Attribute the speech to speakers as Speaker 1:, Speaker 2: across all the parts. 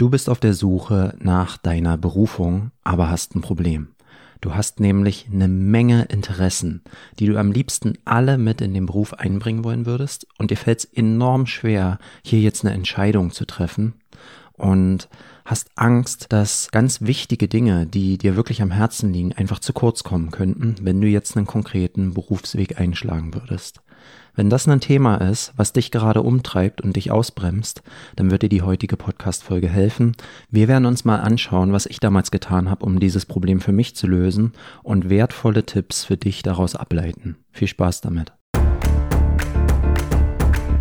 Speaker 1: Du bist auf der Suche nach deiner Berufung, aber hast ein Problem. Du hast nämlich eine Menge Interessen, die du am liebsten alle mit in den Beruf einbringen wollen würdest und dir fällt es enorm schwer, hier jetzt eine Entscheidung zu treffen und hast Angst, dass ganz wichtige Dinge, die dir wirklich am Herzen liegen, einfach zu kurz kommen könnten, wenn du jetzt einen konkreten Berufsweg einschlagen würdest. Wenn das ein Thema ist, was dich gerade umtreibt und dich ausbremst, dann wird dir die heutige Podcast-Folge helfen. Wir werden uns mal anschauen, was ich damals getan habe, um dieses Problem für mich zu lösen und wertvolle Tipps für dich daraus ableiten. Viel Spaß damit.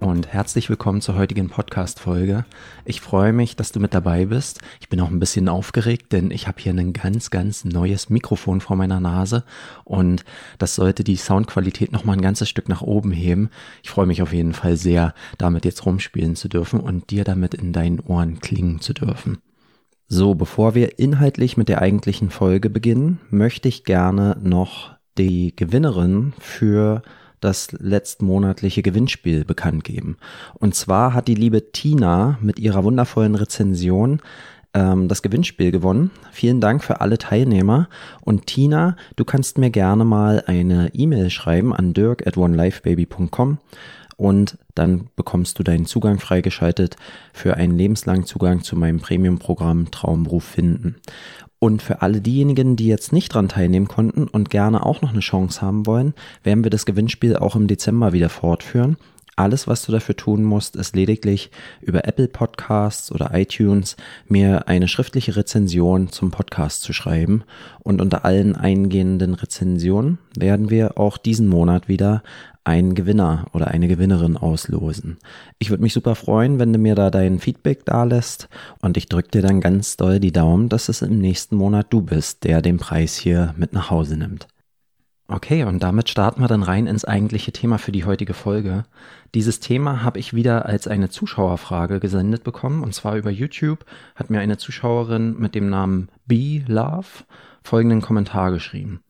Speaker 1: und herzlich willkommen zur heutigen Podcast-Folge. Ich freue mich, dass du mit dabei bist. Ich bin auch ein bisschen aufgeregt, denn ich habe hier ein ganz, ganz neues Mikrofon vor meiner Nase und das sollte die Soundqualität noch mal ein ganzes Stück nach oben heben. Ich freue mich auf jeden Fall sehr, damit jetzt rumspielen zu dürfen und dir damit in deinen Ohren klingen zu dürfen. So, bevor wir inhaltlich mit der eigentlichen Folge beginnen, möchte ich gerne noch die Gewinnerin für das letztmonatliche Gewinnspiel bekannt geben. Und zwar hat die liebe Tina mit ihrer wundervollen Rezension ähm, das Gewinnspiel gewonnen. Vielen Dank für alle Teilnehmer. Und Tina, du kannst mir gerne mal eine E-Mail schreiben an dirk at onelifebaby.com und dann bekommst du deinen Zugang freigeschaltet für einen lebenslangen Zugang zu meinem Premium-Programm Traumberuf finden. Und für alle diejenigen, die jetzt nicht dran teilnehmen konnten und gerne auch noch eine Chance haben wollen, werden wir das Gewinnspiel auch im Dezember wieder fortführen. Alles, was du dafür tun musst, ist lediglich über Apple Podcasts oder iTunes mir eine schriftliche Rezension zum Podcast zu schreiben. Und unter allen eingehenden Rezensionen werden wir auch diesen Monat wieder einen Gewinner oder eine Gewinnerin auslosen. Ich würde mich super freuen, wenn du mir da dein Feedback da lässt und ich drücke dir dann ganz doll die Daumen, dass es im nächsten Monat du bist, der den Preis hier mit nach Hause nimmt. Okay, und damit starten wir dann rein ins eigentliche Thema für die heutige Folge. Dieses Thema habe ich wieder als eine Zuschauerfrage gesendet bekommen, und zwar über YouTube hat mir eine Zuschauerin mit dem Namen Be Love folgenden Kommentar geschrieben.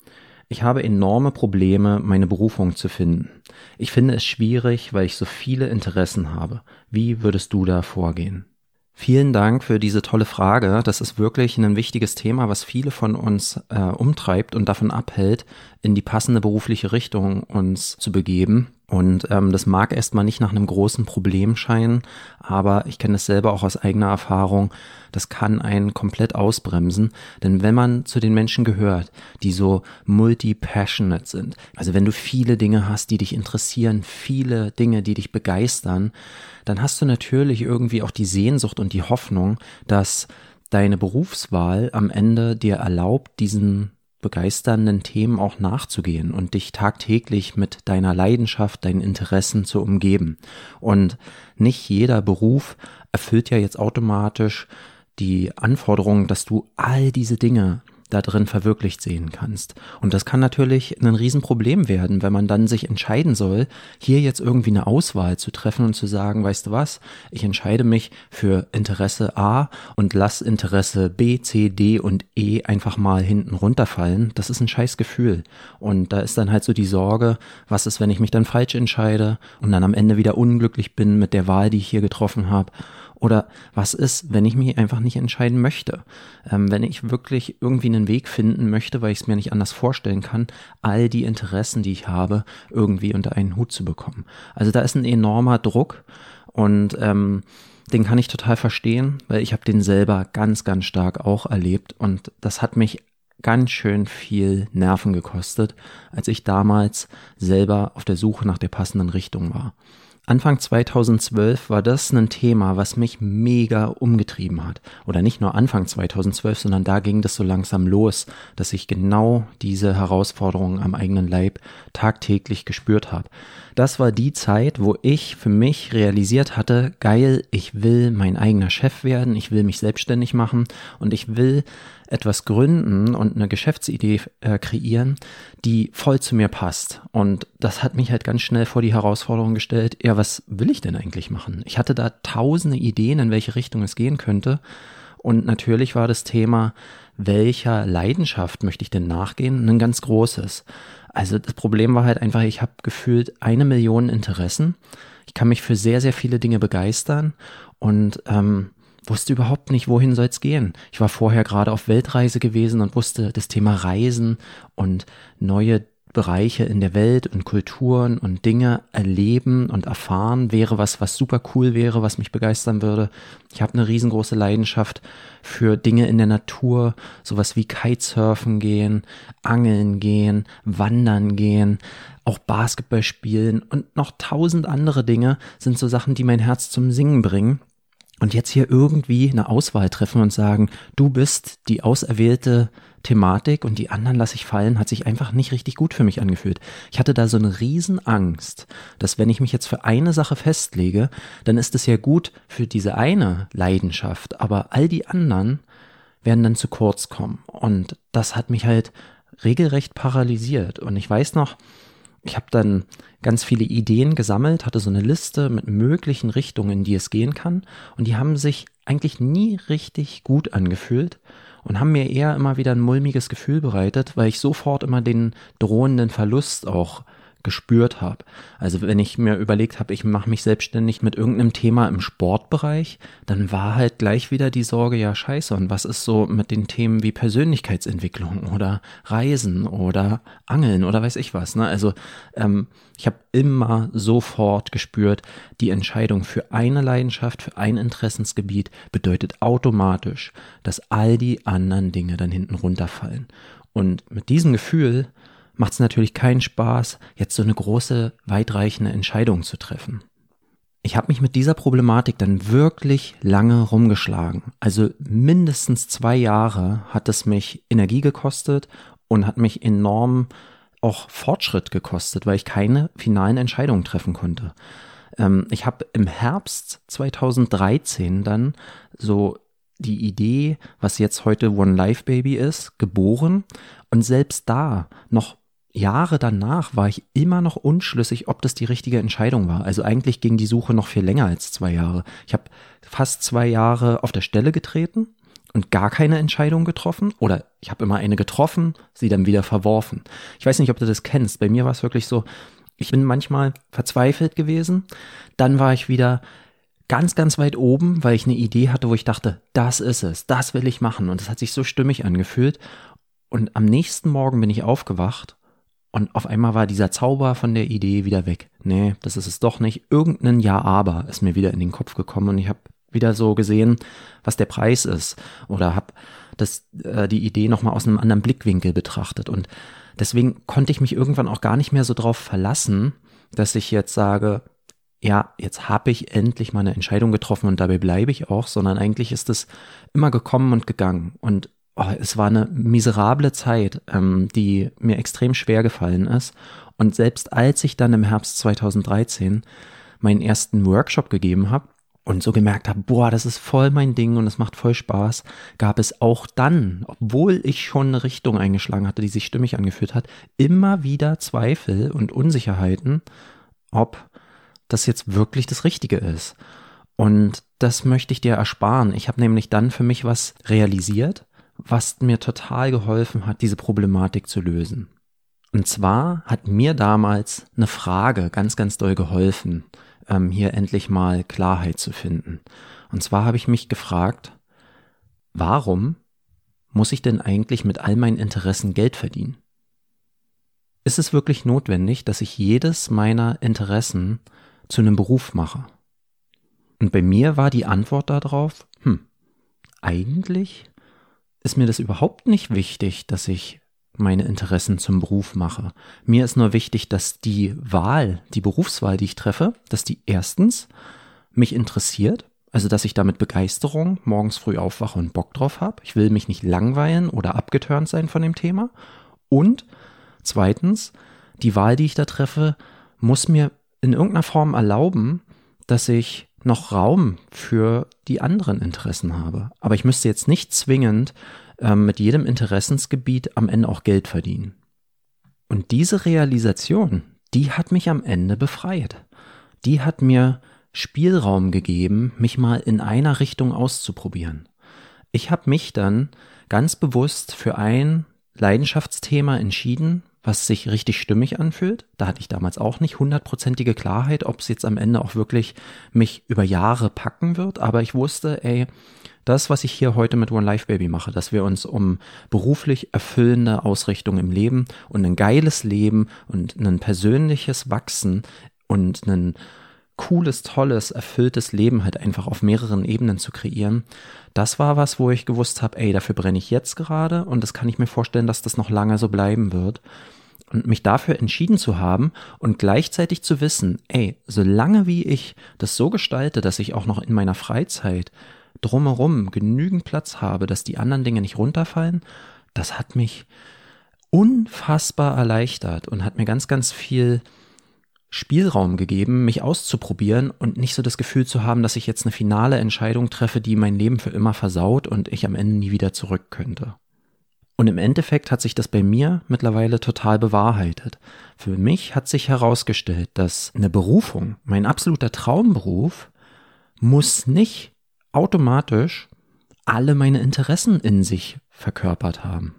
Speaker 1: Ich habe enorme Probleme, meine Berufung zu finden. Ich finde es schwierig, weil ich so viele Interessen habe. Wie würdest du da vorgehen? Vielen Dank für diese tolle Frage. Das ist wirklich ein wichtiges Thema, was viele von uns äh, umtreibt und davon abhält, in die passende berufliche Richtung uns zu begeben. Und ähm, das mag erstmal nicht nach einem großen Problem scheinen, aber ich kenne es selber auch aus eigener Erfahrung. Das kann einen komplett ausbremsen. Denn wenn man zu den Menschen gehört, die so multi-passionate sind, also wenn du viele Dinge hast, die dich interessieren, viele Dinge, die dich begeistern, dann hast du natürlich irgendwie auch die Sehnsucht und die Hoffnung, dass deine Berufswahl am Ende dir erlaubt, diesen begeisternden Themen auch nachzugehen und dich tagtäglich mit deiner Leidenschaft, deinen Interessen zu umgeben. Und nicht jeder Beruf erfüllt ja jetzt automatisch die Anforderung, dass du all diese Dinge da drin verwirklicht sehen kannst. Und das kann natürlich ein Riesenproblem werden, wenn man dann sich entscheiden soll, hier jetzt irgendwie eine Auswahl zu treffen und zu sagen, weißt du was, ich entscheide mich für Interesse A und lass Interesse B, C, D und E einfach mal hinten runterfallen. Das ist ein scheiß Gefühl. Und da ist dann halt so die Sorge, was ist, wenn ich mich dann falsch entscheide und dann am Ende wieder unglücklich bin mit der Wahl, die ich hier getroffen habe. Oder was ist, wenn ich mich einfach nicht entscheiden möchte? Ähm, wenn ich wirklich irgendwie einen Weg finden möchte, weil ich es mir nicht anders vorstellen kann, all die Interessen, die ich habe, irgendwie unter einen Hut zu bekommen. Also da ist ein enormer Druck und ähm, den kann ich total verstehen, weil ich habe den selber ganz, ganz stark auch erlebt und das hat mich ganz schön viel Nerven gekostet, als ich damals selber auf der Suche nach der passenden Richtung war. Anfang 2012 war das ein Thema, was mich mega umgetrieben hat. Oder nicht nur Anfang 2012, sondern da ging das so langsam los, dass ich genau diese Herausforderungen am eigenen Leib tagtäglich gespürt habe. Das war die Zeit, wo ich für mich realisiert hatte, geil, ich will mein eigener Chef werden, ich will mich selbstständig machen und ich will etwas gründen und eine Geschäftsidee äh, kreieren, die voll zu mir passt. Und das hat mich halt ganz schnell vor die Herausforderung gestellt, ja, was will ich denn eigentlich machen? Ich hatte da tausende Ideen, in welche Richtung es gehen könnte. Und natürlich war das Thema, welcher Leidenschaft möchte ich denn nachgehen, ein ganz großes. Also das Problem war halt einfach, ich habe gefühlt eine Million Interessen. Ich kann mich für sehr, sehr viele Dinge begeistern und ähm, wusste überhaupt nicht, wohin soll es gehen. Ich war vorher gerade auf Weltreise gewesen und wusste das Thema Reisen und neue Bereiche in der Welt und Kulturen und Dinge erleben und erfahren wäre was, was super cool wäre, was mich begeistern würde. Ich habe eine riesengroße Leidenschaft für Dinge in der Natur, sowas wie Kitesurfen gehen, Angeln gehen, Wandern gehen, auch Basketball spielen und noch tausend andere Dinge sind so Sachen, die mein Herz zum Singen bringen. Und jetzt hier irgendwie eine Auswahl treffen und sagen, du bist die auserwählte Thematik und die anderen lasse ich fallen, hat sich einfach nicht richtig gut für mich angefühlt. Ich hatte da so eine Riesenangst, dass wenn ich mich jetzt für eine Sache festlege, dann ist es ja gut für diese eine Leidenschaft, aber all die anderen werden dann zu kurz kommen. Und das hat mich halt regelrecht paralysiert. Und ich weiß noch, ich habe dann ganz viele Ideen gesammelt, hatte so eine Liste mit möglichen Richtungen, in die es gehen kann. Und die haben sich eigentlich nie richtig gut angefühlt und haben mir eher immer wieder ein mulmiges Gefühl bereitet, weil ich sofort immer den drohenden Verlust auch gespürt habe. Also wenn ich mir überlegt habe, ich mache mich selbstständig mit irgendeinem Thema im Sportbereich, dann war halt gleich wieder die Sorge, ja scheiße, und was ist so mit den Themen wie Persönlichkeitsentwicklung oder Reisen oder Angeln oder weiß ich was. Ne? Also ähm, ich habe immer sofort gespürt, die Entscheidung für eine Leidenschaft, für ein Interessensgebiet bedeutet automatisch, dass all die anderen Dinge dann hinten runterfallen. Und mit diesem Gefühl macht es natürlich keinen Spaß, jetzt so eine große, weitreichende Entscheidung zu treffen. Ich habe mich mit dieser Problematik dann wirklich lange rumgeschlagen. Also mindestens zwei Jahre hat es mich Energie gekostet und hat mich enorm auch Fortschritt gekostet, weil ich keine finalen Entscheidungen treffen konnte. Ähm, ich habe im Herbst 2013 dann so die Idee, was jetzt heute One Life Baby ist, geboren. Und selbst da, noch Jahre danach war ich immer noch unschlüssig, ob das die richtige Entscheidung war. Also eigentlich ging die Suche noch viel länger als zwei Jahre. Ich habe fast zwei Jahre auf der Stelle getreten und gar keine Entscheidung getroffen oder ich habe immer eine getroffen, sie dann wieder verworfen. Ich weiß nicht, ob du das kennst. Bei mir war es wirklich so, ich bin manchmal verzweifelt gewesen, dann war ich wieder ganz, ganz weit oben, weil ich eine Idee hatte, wo ich dachte, das ist es, das will ich machen und es hat sich so stimmig angefühlt und am nächsten Morgen bin ich aufgewacht und auf einmal war dieser Zauber von der Idee wieder weg. Nee, das ist es doch nicht. Irgendein Ja aber ist mir wieder in den Kopf gekommen und ich habe wieder so gesehen, was der Preis ist oder habe das äh, die Idee noch mal aus einem anderen Blickwinkel betrachtet und deswegen konnte ich mich irgendwann auch gar nicht mehr so drauf verlassen, dass ich jetzt sage, ja, jetzt habe ich endlich mal eine Entscheidung getroffen und dabei bleibe ich auch, sondern eigentlich ist es immer gekommen und gegangen und oh, es war eine miserable Zeit, ähm, die mir extrem schwer gefallen ist. Und selbst als ich dann im Herbst 2013 meinen ersten Workshop gegeben habe und so gemerkt habe, boah, das ist voll mein Ding und es macht voll Spaß, gab es auch dann, obwohl ich schon eine Richtung eingeschlagen hatte, die sich stimmig angefühlt hat, immer wieder Zweifel und Unsicherheiten, ob das jetzt wirklich das Richtige ist. Und das möchte ich dir ersparen. Ich habe nämlich dann für mich was realisiert was mir total geholfen hat, diese Problematik zu lösen. Und zwar hat mir damals eine Frage ganz, ganz doll geholfen, ähm, hier endlich mal Klarheit zu finden. Und zwar habe ich mich gefragt, warum muss ich denn eigentlich mit all meinen Interessen Geld verdienen? Ist es wirklich notwendig, dass ich jedes meiner Interessen zu einem Beruf mache? Und bei mir war die Antwort darauf, hm, eigentlich ist mir das überhaupt nicht wichtig, dass ich meine Interessen zum Beruf mache. Mir ist nur wichtig, dass die Wahl, die Berufswahl, die ich treffe, dass die erstens mich interessiert, also dass ich da mit Begeisterung morgens früh aufwache und Bock drauf habe. Ich will mich nicht langweilen oder abgeturnt sein von dem Thema. Und zweitens, die Wahl, die ich da treffe, muss mir in irgendeiner Form erlauben, dass ich noch Raum für die anderen Interessen habe. Aber ich müsste jetzt nicht zwingend äh, mit jedem Interessensgebiet am Ende auch Geld verdienen. Und diese Realisation, die hat mich am Ende befreit. Die hat mir Spielraum gegeben, mich mal in einer Richtung auszuprobieren. Ich habe mich dann ganz bewusst für ein Leidenschaftsthema entschieden, was sich richtig stimmig anfühlt. Da hatte ich damals auch nicht hundertprozentige Klarheit, ob es jetzt am Ende auch wirklich mich über Jahre packen wird, aber ich wusste, ey, das, was ich hier heute mit One Life Baby mache, dass wir uns um beruflich erfüllende Ausrichtung im Leben und ein geiles Leben und ein persönliches Wachsen und ein cooles, tolles, erfülltes Leben halt einfach auf mehreren Ebenen zu kreieren. Das war was, wo ich gewusst habe, ey, dafür brenne ich jetzt gerade und das kann ich mir vorstellen, dass das noch lange so bleiben wird. Und mich dafür entschieden zu haben und gleichzeitig zu wissen, ey, solange wie ich das so gestalte, dass ich auch noch in meiner Freizeit drumherum genügend Platz habe, dass die anderen Dinge nicht runterfallen, das hat mich unfassbar erleichtert und hat mir ganz, ganz viel Spielraum gegeben, mich auszuprobieren und nicht so das Gefühl zu haben, dass ich jetzt eine finale Entscheidung treffe, die mein Leben für immer versaut und ich am Ende nie wieder zurück könnte. Und im Endeffekt hat sich das bei mir mittlerweile total bewahrheitet. Für mich hat sich herausgestellt, dass eine Berufung, mein absoluter Traumberuf, muss nicht automatisch alle meine Interessen in sich verkörpert haben.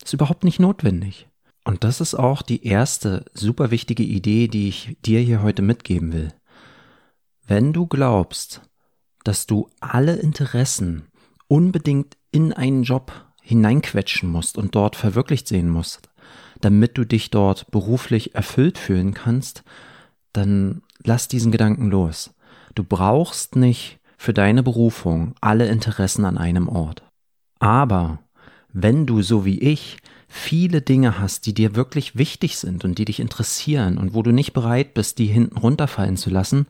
Speaker 1: Das ist überhaupt nicht notwendig. Und das ist auch die erste super wichtige Idee, die ich dir hier heute mitgeben will. Wenn du glaubst, dass du alle Interessen unbedingt in einen Job hineinquetschen musst und dort verwirklicht sehen musst, damit du dich dort beruflich erfüllt fühlen kannst, dann lass diesen Gedanken los. Du brauchst nicht für deine Berufung alle Interessen an einem Ort. Aber wenn du so wie ich viele Dinge hast, die dir wirklich wichtig sind und die dich interessieren und wo du nicht bereit bist, die hinten runterfallen zu lassen,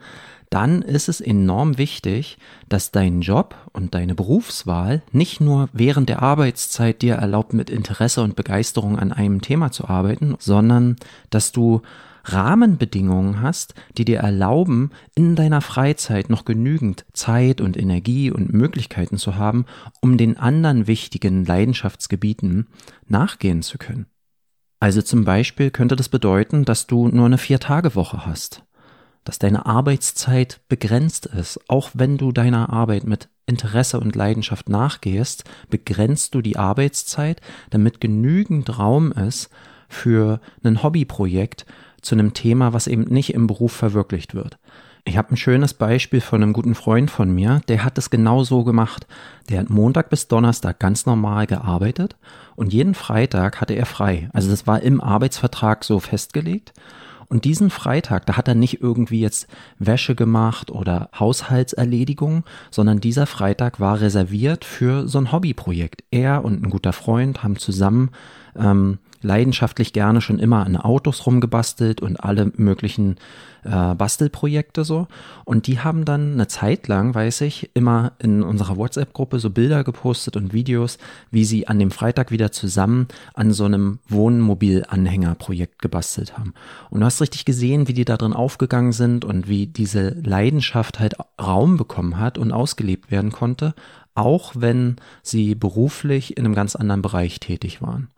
Speaker 1: dann ist es enorm wichtig, dass dein Job und deine Berufswahl nicht nur während der Arbeitszeit dir erlaubt, mit Interesse und Begeisterung an einem Thema zu arbeiten, sondern dass du Rahmenbedingungen hast, die dir erlauben, in deiner Freizeit noch genügend Zeit und Energie und Möglichkeiten zu haben, um den anderen wichtigen Leidenschaftsgebieten nachgehen zu können. Also zum Beispiel könnte das bedeuten, dass du nur eine Vier-Tage-Woche hast, dass deine Arbeitszeit begrenzt ist, auch wenn du deiner Arbeit mit Interesse und Leidenschaft nachgehst, begrenzt du die Arbeitszeit, damit genügend Raum ist für ein Hobbyprojekt, zu einem Thema, was eben nicht im Beruf verwirklicht wird. Ich habe ein schönes Beispiel von einem guten Freund von mir, der hat es genau so gemacht. Der hat Montag bis Donnerstag ganz normal gearbeitet und jeden Freitag hatte er frei. Also das war im Arbeitsvertrag so festgelegt. Und diesen Freitag, da hat er nicht irgendwie jetzt Wäsche gemacht oder Haushaltserledigungen, sondern dieser Freitag war reserviert für so ein Hobbyprojekt. Er und ein guter Freund haben zusammen ähm, leidenschaftlich gerne schon immer an Autos rumgebastelt und alle möglichen äh, Bastelprojekte so. Und die haben dann eine Zeit lang, weiß ich, immer in unserer WhatsApp-Gruppe so Bilder gepostet und Videos, wie sie an dem Freitag wieder zusammen an so einem Wohnmobilanhängerprojekt gebastelt haben. Und du hast richtig gesehen, wie die da drin aufgegangen sind und wie diese Leidenschaft halt Raum bekommen hat und ausgelebt werden konnte, auch wenn sie beruflich in einem ganz anderen Bereich tätig waren.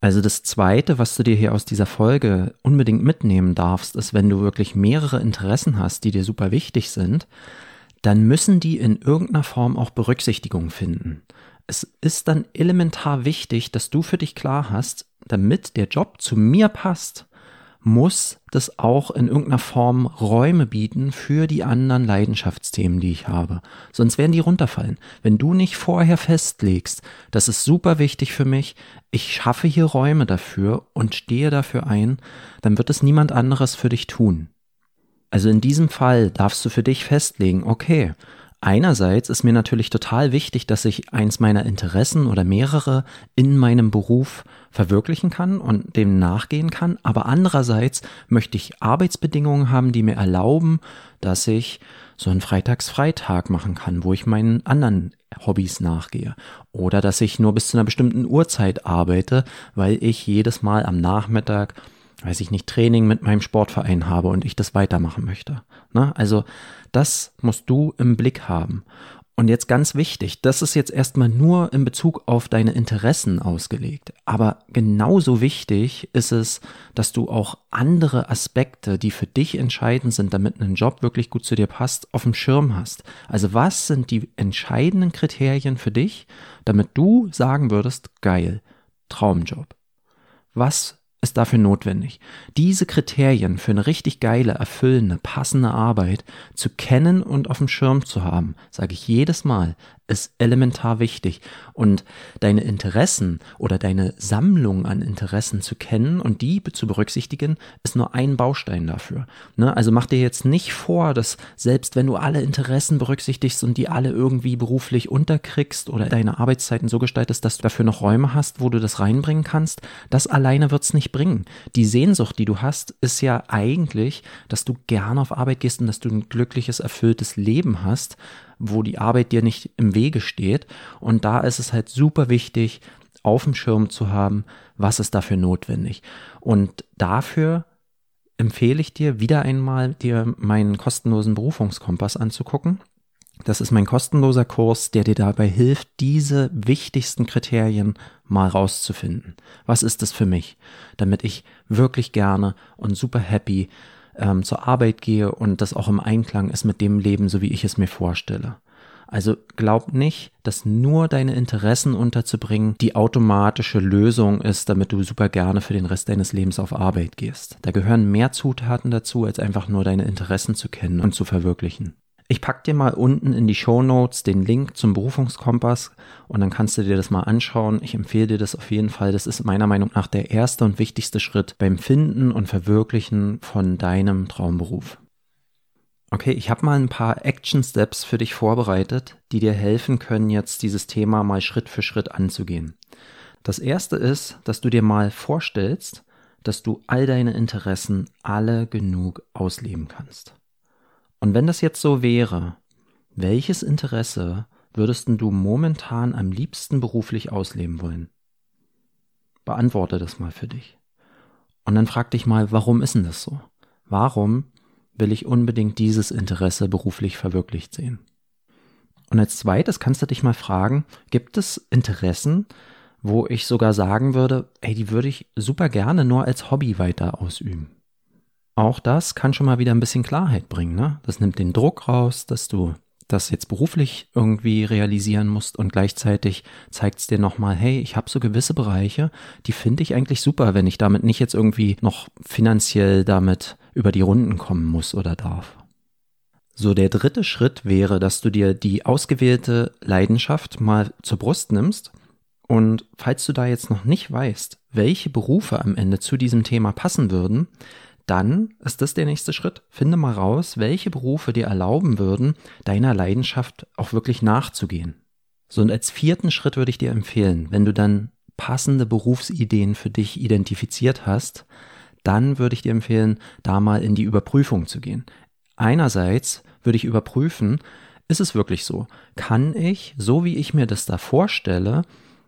Speaker 1: Also das Zweite, was du dir hier aus dieser Folge unbedingt mitnehmen darfst, ist, wenn du wirklich mehrere Interessen hast, die dir super wichtig sind, dann müssen die in irgendeiner Form auch Berücksichtigung finden. Es ist dann elementar wichtig, dass du für dich klar hast, damit der Job zu mir passt, muss das auch in irgendeiner Form Räume bieten für die anderen Leidenschaftsthemen, die ich habe. Sonst werden die runterfallen. Wenn du nicht vorher festlegst, das ist super wichtig für mich, ich schaffe hier Räume dafür und stehe dafür ein, dann wird es niemand anderes für dich tun. Also in diesem Fall darfst du für dich festlegen, okay, Einerseits ist mir natürlich total wichtig, dass ich eins meiner Interessen oder mehrere in meinem Beruf verwirklichen kann und dem nachgehen kann. Aber andererseits möchte ich Arbeitsbedingungen haben, die mir erlauben, dass ich so einen Freitagsfreitag machen kann, wo ich meinen anderen Hobbys nachgehe. Oder dass ich nur bis zu einer bestimmten Uhrzeit arbeite, weil ich jedes Mal am Nachmittag weiß ich nicht, Training mit meinem Sportverein habe und ich das weitermachen möchte. Ne? Also das musst du im Blick haben. Und jetzt ganz wichtig, das ist jetzt erstmal nur in Bezug auf deine Interessen ausgelegt. Aber genauso wichtig ist es, dass du auch andere Aspekte, die für dich entscheidend sind, damit ein Job wirklich gut zu dir passt, auf dem Schirm hast. Also was sind die entscheidenden Kriterien für dich, damit du sagen würdest, geil, Traumjob. Was ist dafür notwendig, diese Kriterien für eine richtig geile, erfüllende, passende Arbeit zu kennen und auf dem Schirm zu haben, sage ich jedes Mal, ist elementar wichtig. Und deine Interessen oder deine Sammlung an Interessen zu kennen und die zu berücksichtigen, ist nur ein Baustein dafür. Ne? Also mach dir jetzt nicht vor, dass selbst wenn du alle Interessen berücksichtigst und die alle irgendwie beruflich unterkriegst oder deine Arbeitszeiten so gestaltest, dass du dafür noch Räume hast, wo du das reinbringen kannst, das alleine wird's nicht bringen. Die Sehnsucht, die du hast, ist ja eigentlich, dass du gerne auf Arbeit gehst und dass du ein glückliches, erfülltes Leben hast wo die Arbeit dir nicht im Wege steht. Und da ist es halt super wichtig, auf dem Schirm zu haben, was ist dafür notwendig. Und dafür empfehle ich dir wieder einmal, dir meinen kostenlosen Berufungskompass anzugucken. Das ist mein kostenloser Kurs, der dir dabei hilft, diese wichtigsten Kriterien mal rauszufinden. Was ist es für mich, damit ich wirklich gerne und super happy ähm, zur Arbeit gehe und das auch im Einklang ist mit dem Leben, so wie ich es mir vorstelle. Also glaub nicht, dass nur deine Interessen unterzubringen die automatische Lösung ist, damit du super gerne für den Rest deines Lebens auf Arbeit gehst. Da gehören mehr Zutaten dazu, als einfach nur deine Interessen zu kennen und zu verwirklichen. Ich pack dir mal unten in die Show Notes den Link zum Berufungskompass und dann kannst du dir das mal anschauen. Ich empfehle dir das auf jeden Fall. Das ist meiner Meinung nach der erste und wichtigste Schritt beim Finden und Verwirklichen von deinem Traumberuf. Okay, ich habe mal ein paar Action Steps für dich vorbereitet, die dir helfen können, jetzt dieses Thema mal Schritt für Schritt anzugehen. Das erste ist, dass du dir mal vorstellst, dass du all deine Interessen alle genug ausleben kannst. Und wenn das jetzt so wäre, welches Interesse würdest du momentan am liebsten beruflich ausleben wollen? Beantworte das mal für dich. Und dann frag dich mal, warum ist denn das so? Warum will ich unbedingt dieses Interesse beruflich verwirklicht sehen? Und als zweites kannst du dich mal fragen, gibt es Interessen, wo ich sogar sagen würde, ey, die würde ich super gerne nur als Hobby weiter ausüben? Auch das kann schon mal wieder ein bisschen Klarheit bringen. Ne? Das nimmt den Druck raus, dass du das jetzt beruflich irgendwie realisieren musst und gleichzeitig zeigt es dir nochmal, hey, ich habe so gewisse Bereiche, die finde ich eigentlich super, wenn ich damit nicht jetzt irgendwie noch finanziell damit über die Runden kommen muss oder darf. So, der dritte Schritt wäre, dass du dir die ausgewählte Leidenschaft mal zur Brust nimmst und falls du da jetzt noch nicht weißt, welche Berufe am Ende zu diesem Thema passen würden, dann ist das der nächste Schritt. Finde mal raus, welche Berufe dir erlauben würden, deiner Leidenschaft auch wirklich nachzugehen. So, und als vierten Schritt würde ich dir empfehlen, wenn du dann passende Berufsideen für dich identifiziert hast, dann würde ich dir empfehlen, da mal in die Überprüfung zu gehen. Einerseits würde ich überprüfen, ist es wirklich so? Kann ich, so wie ich mir das da vorstelle,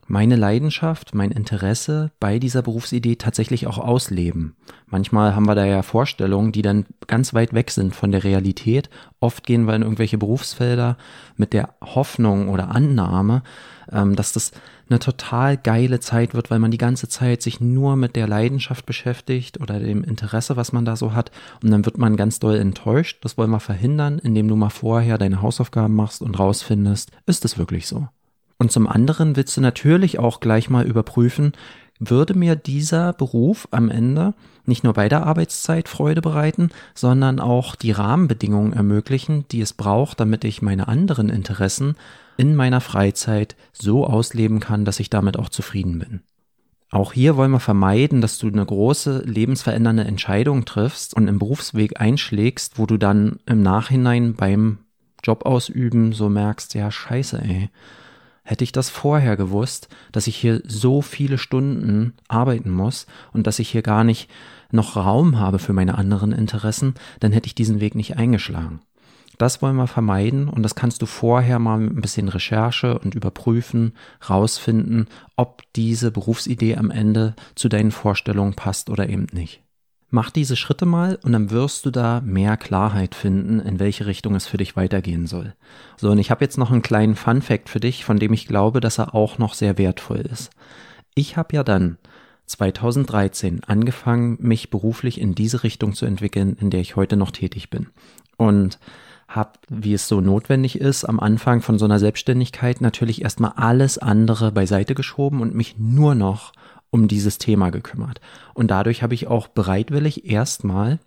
Speaker 1: meine Leidenschaft, mein Interesse bei dieser Berufsidee tatsächlich auch ausleben. Manchmal haben wir da ja Vorstellungen, die dann ganz weit weg sind von der Realität. Oft gehen wir in irgendwelche Berufsfelder mit der Hoffnung oder Annahme, ähm, dass das eine total geile Zeit wird, weil man die ganze Zeit sich nur mit der Leidenschaft beschäftigt oder dem Interesse, was man da so hat. Und dann wird man ganz doll enttäuscht. Das wollen wir verhindern, indem du mal vorher deine Hausaufgaben machst und rausfindest, ist es wirklich so? Und zum anderen willst du natürlich auch gleich mal überprüfen, würde mir dieser Beruf am Ende nicht nur bei der Arbeitszeit Freude bereiten, sondern auch die Rahmenbedingungen ermöglichen, die es braucht, damit ich meine anderen Interessen in meiner Freizeit so ausleben kann, dass ich damit auch zufrieden bin. Auch hier wollen wir vermeiden, dass du eine große lebensverändernde Entscheidung triffst und im Berufsweg einschlägst, wo du dann im Nachhinein beim Job ausüben so merkst, ja scheiße, ey, Hätte ich das vorher gewusst, dass ich hier so viele Stunden arbeiten muss und dass ich hier gar nicht noch Raum habe für meine anderen Interessen, dann hätte ich diesen Weg nicht eingeschlagen. Das wollen wir vermeiden und das kannst du vorher mal mit ein bisschen Recherche und Überprüfen rausfinden, ob diese Berufsidee am Ende zu deinen Vorstellungen passt oder eben nicht. Mach diese Schritte mal und dann wirst du da mehr Klarheit finden, in welche Richtung es für dich weitergehen soll. So, und ich habe jetzt noch einen kleinen Fun fact für dich, von dem ich glaube, dass er auch noch sehr wertvoll ist. Ich habe ja dann 2013 angefangen, mich beruflich in diese Richtung zu entwickeln, in der ich heute noch tätig bin. Und habe, wie es so notwendig ist, am Anfang von so einer Selbstständigkeit natürlich erstmal alles andere beiseite geschoben und mich nur noch um dieses Thema gekümmert. Und dadurch habe ich auch bereitwillig erstmal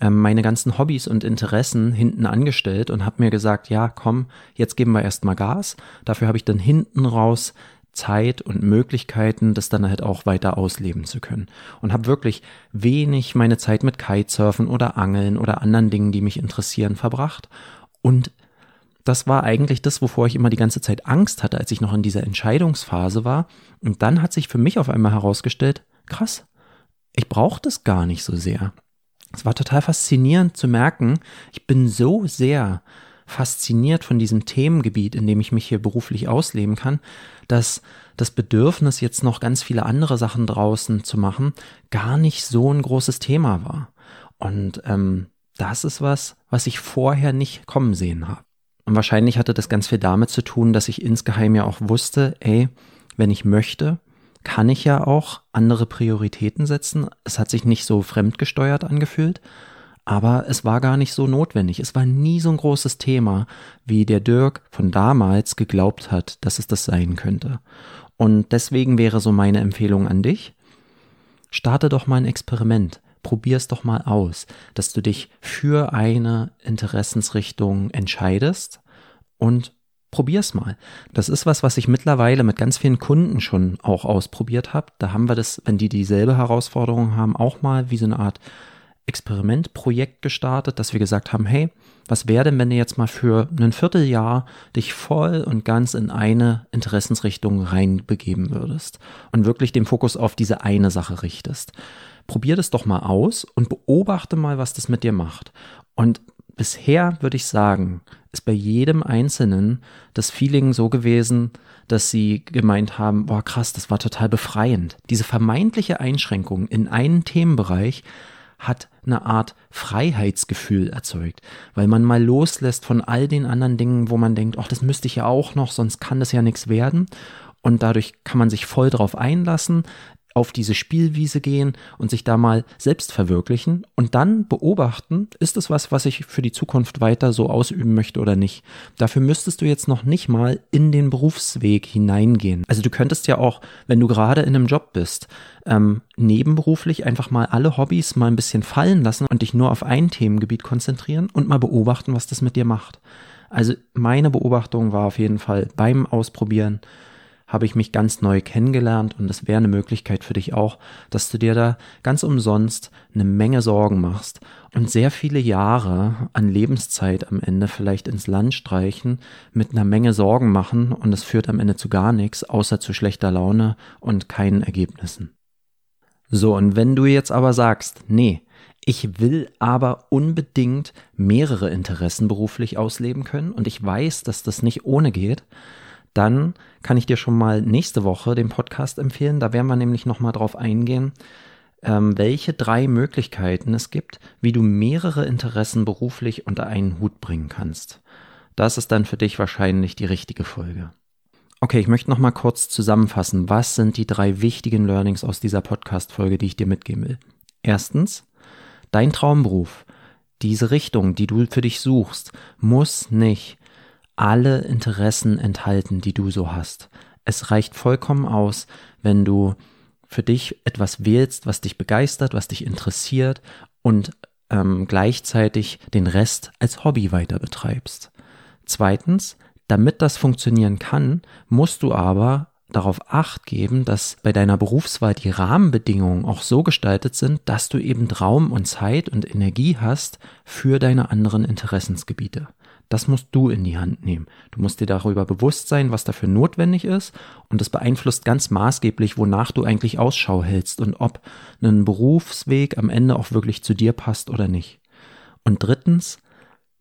Speaker 1: ähm, meine ganzen Hobbys und Interessen hinten angestellt und habe mir gesagt, ja, komm, jetzt geben wir erstmal Gas. Dafür habe ich dann hinten raus Zeit und Möglichkeiten, das dann halt auch weiter ausleben zu können. Und habe wirklich wenig meine Zeit mit Kitesurfen oder Angeln oder anderen Dingen, die mich interessieren, verbracht. Und das war eigentlich das, wovor ich immer die ganze Zeit Angst hatte, als ich noch in dieser Entscheidungsphase war. Und dann hat sich für mich auf einmal herausgestellt, krass, ich brauche das gar nicht so sehr. Es war total faszinierend zu merken, ich bin so sehr fasziniert von diesem Themengebiet, in dem ich mich hier beruflich ausleben kann, dass das Bedürfnis, jetzt noch ganz viele andere Sachen draußen zu machen, gar nicht so ein großes Thema war. Und ähm, das ist was, was ich vorher nicht kommen sehen habe. Und wahrscheinlich hatte das ganz viel damit zu tun, dass ich insgeheim ja auch wusste, ey, wenn ich möchte, kann ich ja auch andere Prioritäten setzen. Es hat sich nicht so fremdgesteuert angefühlt, aber es war gar nicht so notwendig. Es war nie so ein großes Thema, wie der Dirk von damals geglaubt hat, dass es das sein könnte. Und deswegen wäre so meine Empfehlung an dich, starte doch mal ein Experiment probier's doch mal aus, dass du dich für eine Interessensrichtung entscheidest und probier's mal. Das ist was, was ich mittlerweile mit ganz vielen Kunden schon auch ausprobiert habe. Da haben wir das, wenn die dieselbe Herausforderung haben, auch mal wie so eine Art Experimentprojekt gestartet, dass wir gesagt haben, hey, was wäre denn, wenn du jetzt mal für ein Vierteljahr dich voll und ganz in eine Interessensrichtung reinbegeben würdest und wirklich den Fokus auf diese eine Sache richtest? Probier das doch mal aus und beobachte mal, was das mit dir macht. Und bisher würde ich sagen, ist bei jedem Einzelnen das Feeling so gewesen, dass sie gemeint haben, boah krass, das war total befreiend. Diese vermeintliche Einschränkung in einen Themenbereich hat eine Art Freiheitsgefühl erzeugt, weil man mal loslässt von all den anderen Dingen, wo man denkt, ach, das müsste ich ja auch noch, sonst kann das ja nichts werden. Und dadurch kann man sich voll drauf einlassen, auf diese Spielwiese gehen und sich da mal selbst verwirklichen und dann beobachten, ist es was, was ich für die Zukunft weiter so ausüben möchte oder nicht. Dafür müsstest du jetzt noch nicht mal in den Berufsweg hineingehen. Also du könntest ja auch, wenn du gerade in einem Job bist, ähm, nebenberuflich einfach mal alle Hobbys mal ein bisschen fallen lassen und dich nur auf ein Themengebiet konzentrieren und mal beobachten, was das mit dir macht. Also meine Beobachtung war auf jeden Fall beim Ausprobieren, habe ich mich ganz neu kennengelernt und es wäre eine Möglichkeit für dich auch, dass du dir da ganz umsonst eine Menge Sorgen machst und sehr viele Jahre an Lebenszeit am Ende vielleicht ins Land streichen, mit einer Menge Sorgen machen und es führt am Ende zu gar nichts, außer zu schlechter Laune und keinen Ergebnissen. So, und wenn du jetzt aber sagst, nee, ich will aber unbedingt mehrere Interessen beruflich ausleben können und ich weiß, dass das nicht ohne geht, dann kann ich dir schon mal nächste Woche den Podcast empfehlen. Da werden wir nämlich nochmal drauf eingehen, ähm, welche drei Möglichkeiten es gibt, wie du mehrere Interessen beruflich unter einen Hut bringen kannst. Das ist dann für dich wahrscheinlich die richtige Folge. Okay, ich möchte nochmal kurz zusammenfassen. Was sind die drei wichtigen Learnings aus dieser Podcast-Folge, die ich dir mitgeben will? Erstens, dein Traumberuf, diese Richtung, die du für dich suchst, muss nicht alle Interessen enthalten, die du so hast. Es reicht vollkommen aus, wenn du für dich etwas wählst, was dich begeistert, was dich interessiert und ähm, gleichzeitig den Rest als Hobby weiter betreibst. Zweitens, damit das funktionieren kann, musst du aber darauf acht geben, dass bei deiner Berufswahl die Rahmenbedingungen auch so gestaltet sind, dass du eben Raum und Zeit und Energie hast für deine anderen Interessensgebiete. Das musst du in die Hand nehmen. Du musst dir darüber bewusst sein, was dafür notwendig ist und das beeinflusst ganz maßgeblich, wonach du eigentlich Ausschau hältst und ob ein Berufsweg am Ende auch wirklich zu dir passt oder nicht. Und drittens,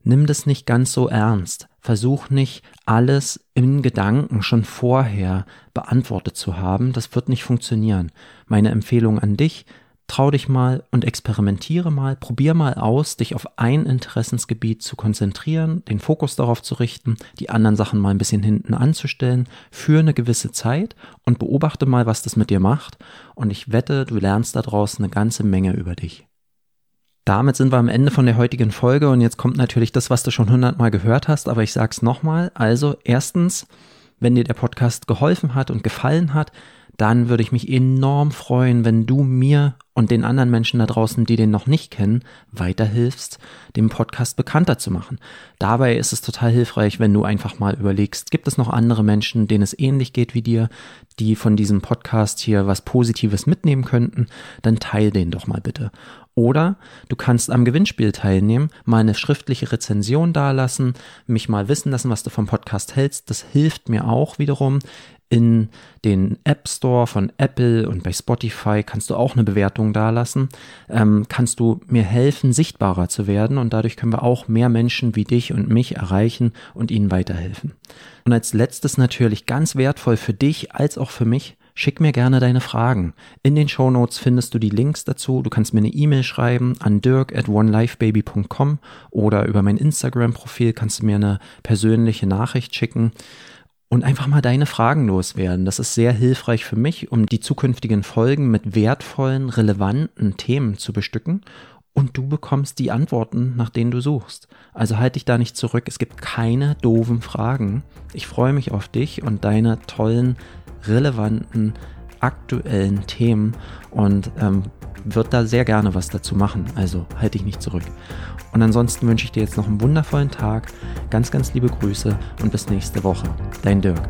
Speaker 1: nimm das nicht ganz so ernst. Versuch nicht alles in Gedanken schon vorher beantwortet zu haben. Das wird nicht funktionieren. Meine Empfehlung an dich, trau dich mal und experimentiere mal, probier mal aus, dich auf ein Interessensgebiet zu konzentrieren, den Fokus darauf zu richten, die anderen Sachen mal ein bisschen hinten anzustellen für eine gewisse Zeit und beobachte mal, was das mit dir macht. Und ich wette, du lernst daraus eine ganze Menge über dich. Damit sind wir am Ende von der heutigen Folge und jetzt kommt natürlich das, was du schon hundertmal gehört hast, aber ich sag's nochmal. Also erstens, wenn dir der Podcast geholfen hat und gefallen hat, dann würde ich mich enorm freuen, wenn du mir und den anderen Menschen da draußen, die den noch nicht kennen, weiterhilfst, den Podcast bekannter zu machen. Dabei ist es total hilfreich, wenn du einfach mal überlegst, gibt es noch andere Menschen, denen es ähnlich geht wie dir, die von diesem Podcast hier was Positives mitnehmen könnten, dann teil den doch mal bitte. Oder du kannst am Gewinnspiel teilnehmen, mal eine schriftliche Rezension dalassen, mich mal wissen lassen, was du vom Podcast hältst. Das hilft mir auch wiederum in den App Store von Apple und bei Spotify kannst du auch eine Bewertung dalassen. Ähm, kannst du mir helfen, sichtbarer zu werden und dadurch können wir auch mehr Menschen wie dich und mich erreichen und ihnen weiterhelfen. Und als letztes natürlich ganz wertvoll für dich als auch für mich, Schick mir gerne deine Fragen. In den Show Notes findest du die Links dazu. Du kannst mir eine E-Mail schreiben an dirk at onelifebaby.com oder über mein Instagram-Profil kannst du mir eine persönliche Nachricht schicken und einfach mal deine Fragen loswerden. Das ist sehr hilfreich für mich, um die zukünftigen Folgen mit wertvollen, relevanten Themen zu bestücken. Und du bekommst die Antworten, nach denen du suchst. Also halt dich da nicht zurück. Es gibt keine doofen Fragen. Ich freue mich auf dich und deine tollen, relevanten, aktuellen Themen und ähm, wird da sehr gerne was dazu machen. Also halte dich nicht zurück. Und ansonsten wünsche ich dir jetzt noch einen wundervollen Tag. Ganz, ganz liebe Grüße und bis nächste Woche. Dein Dirk.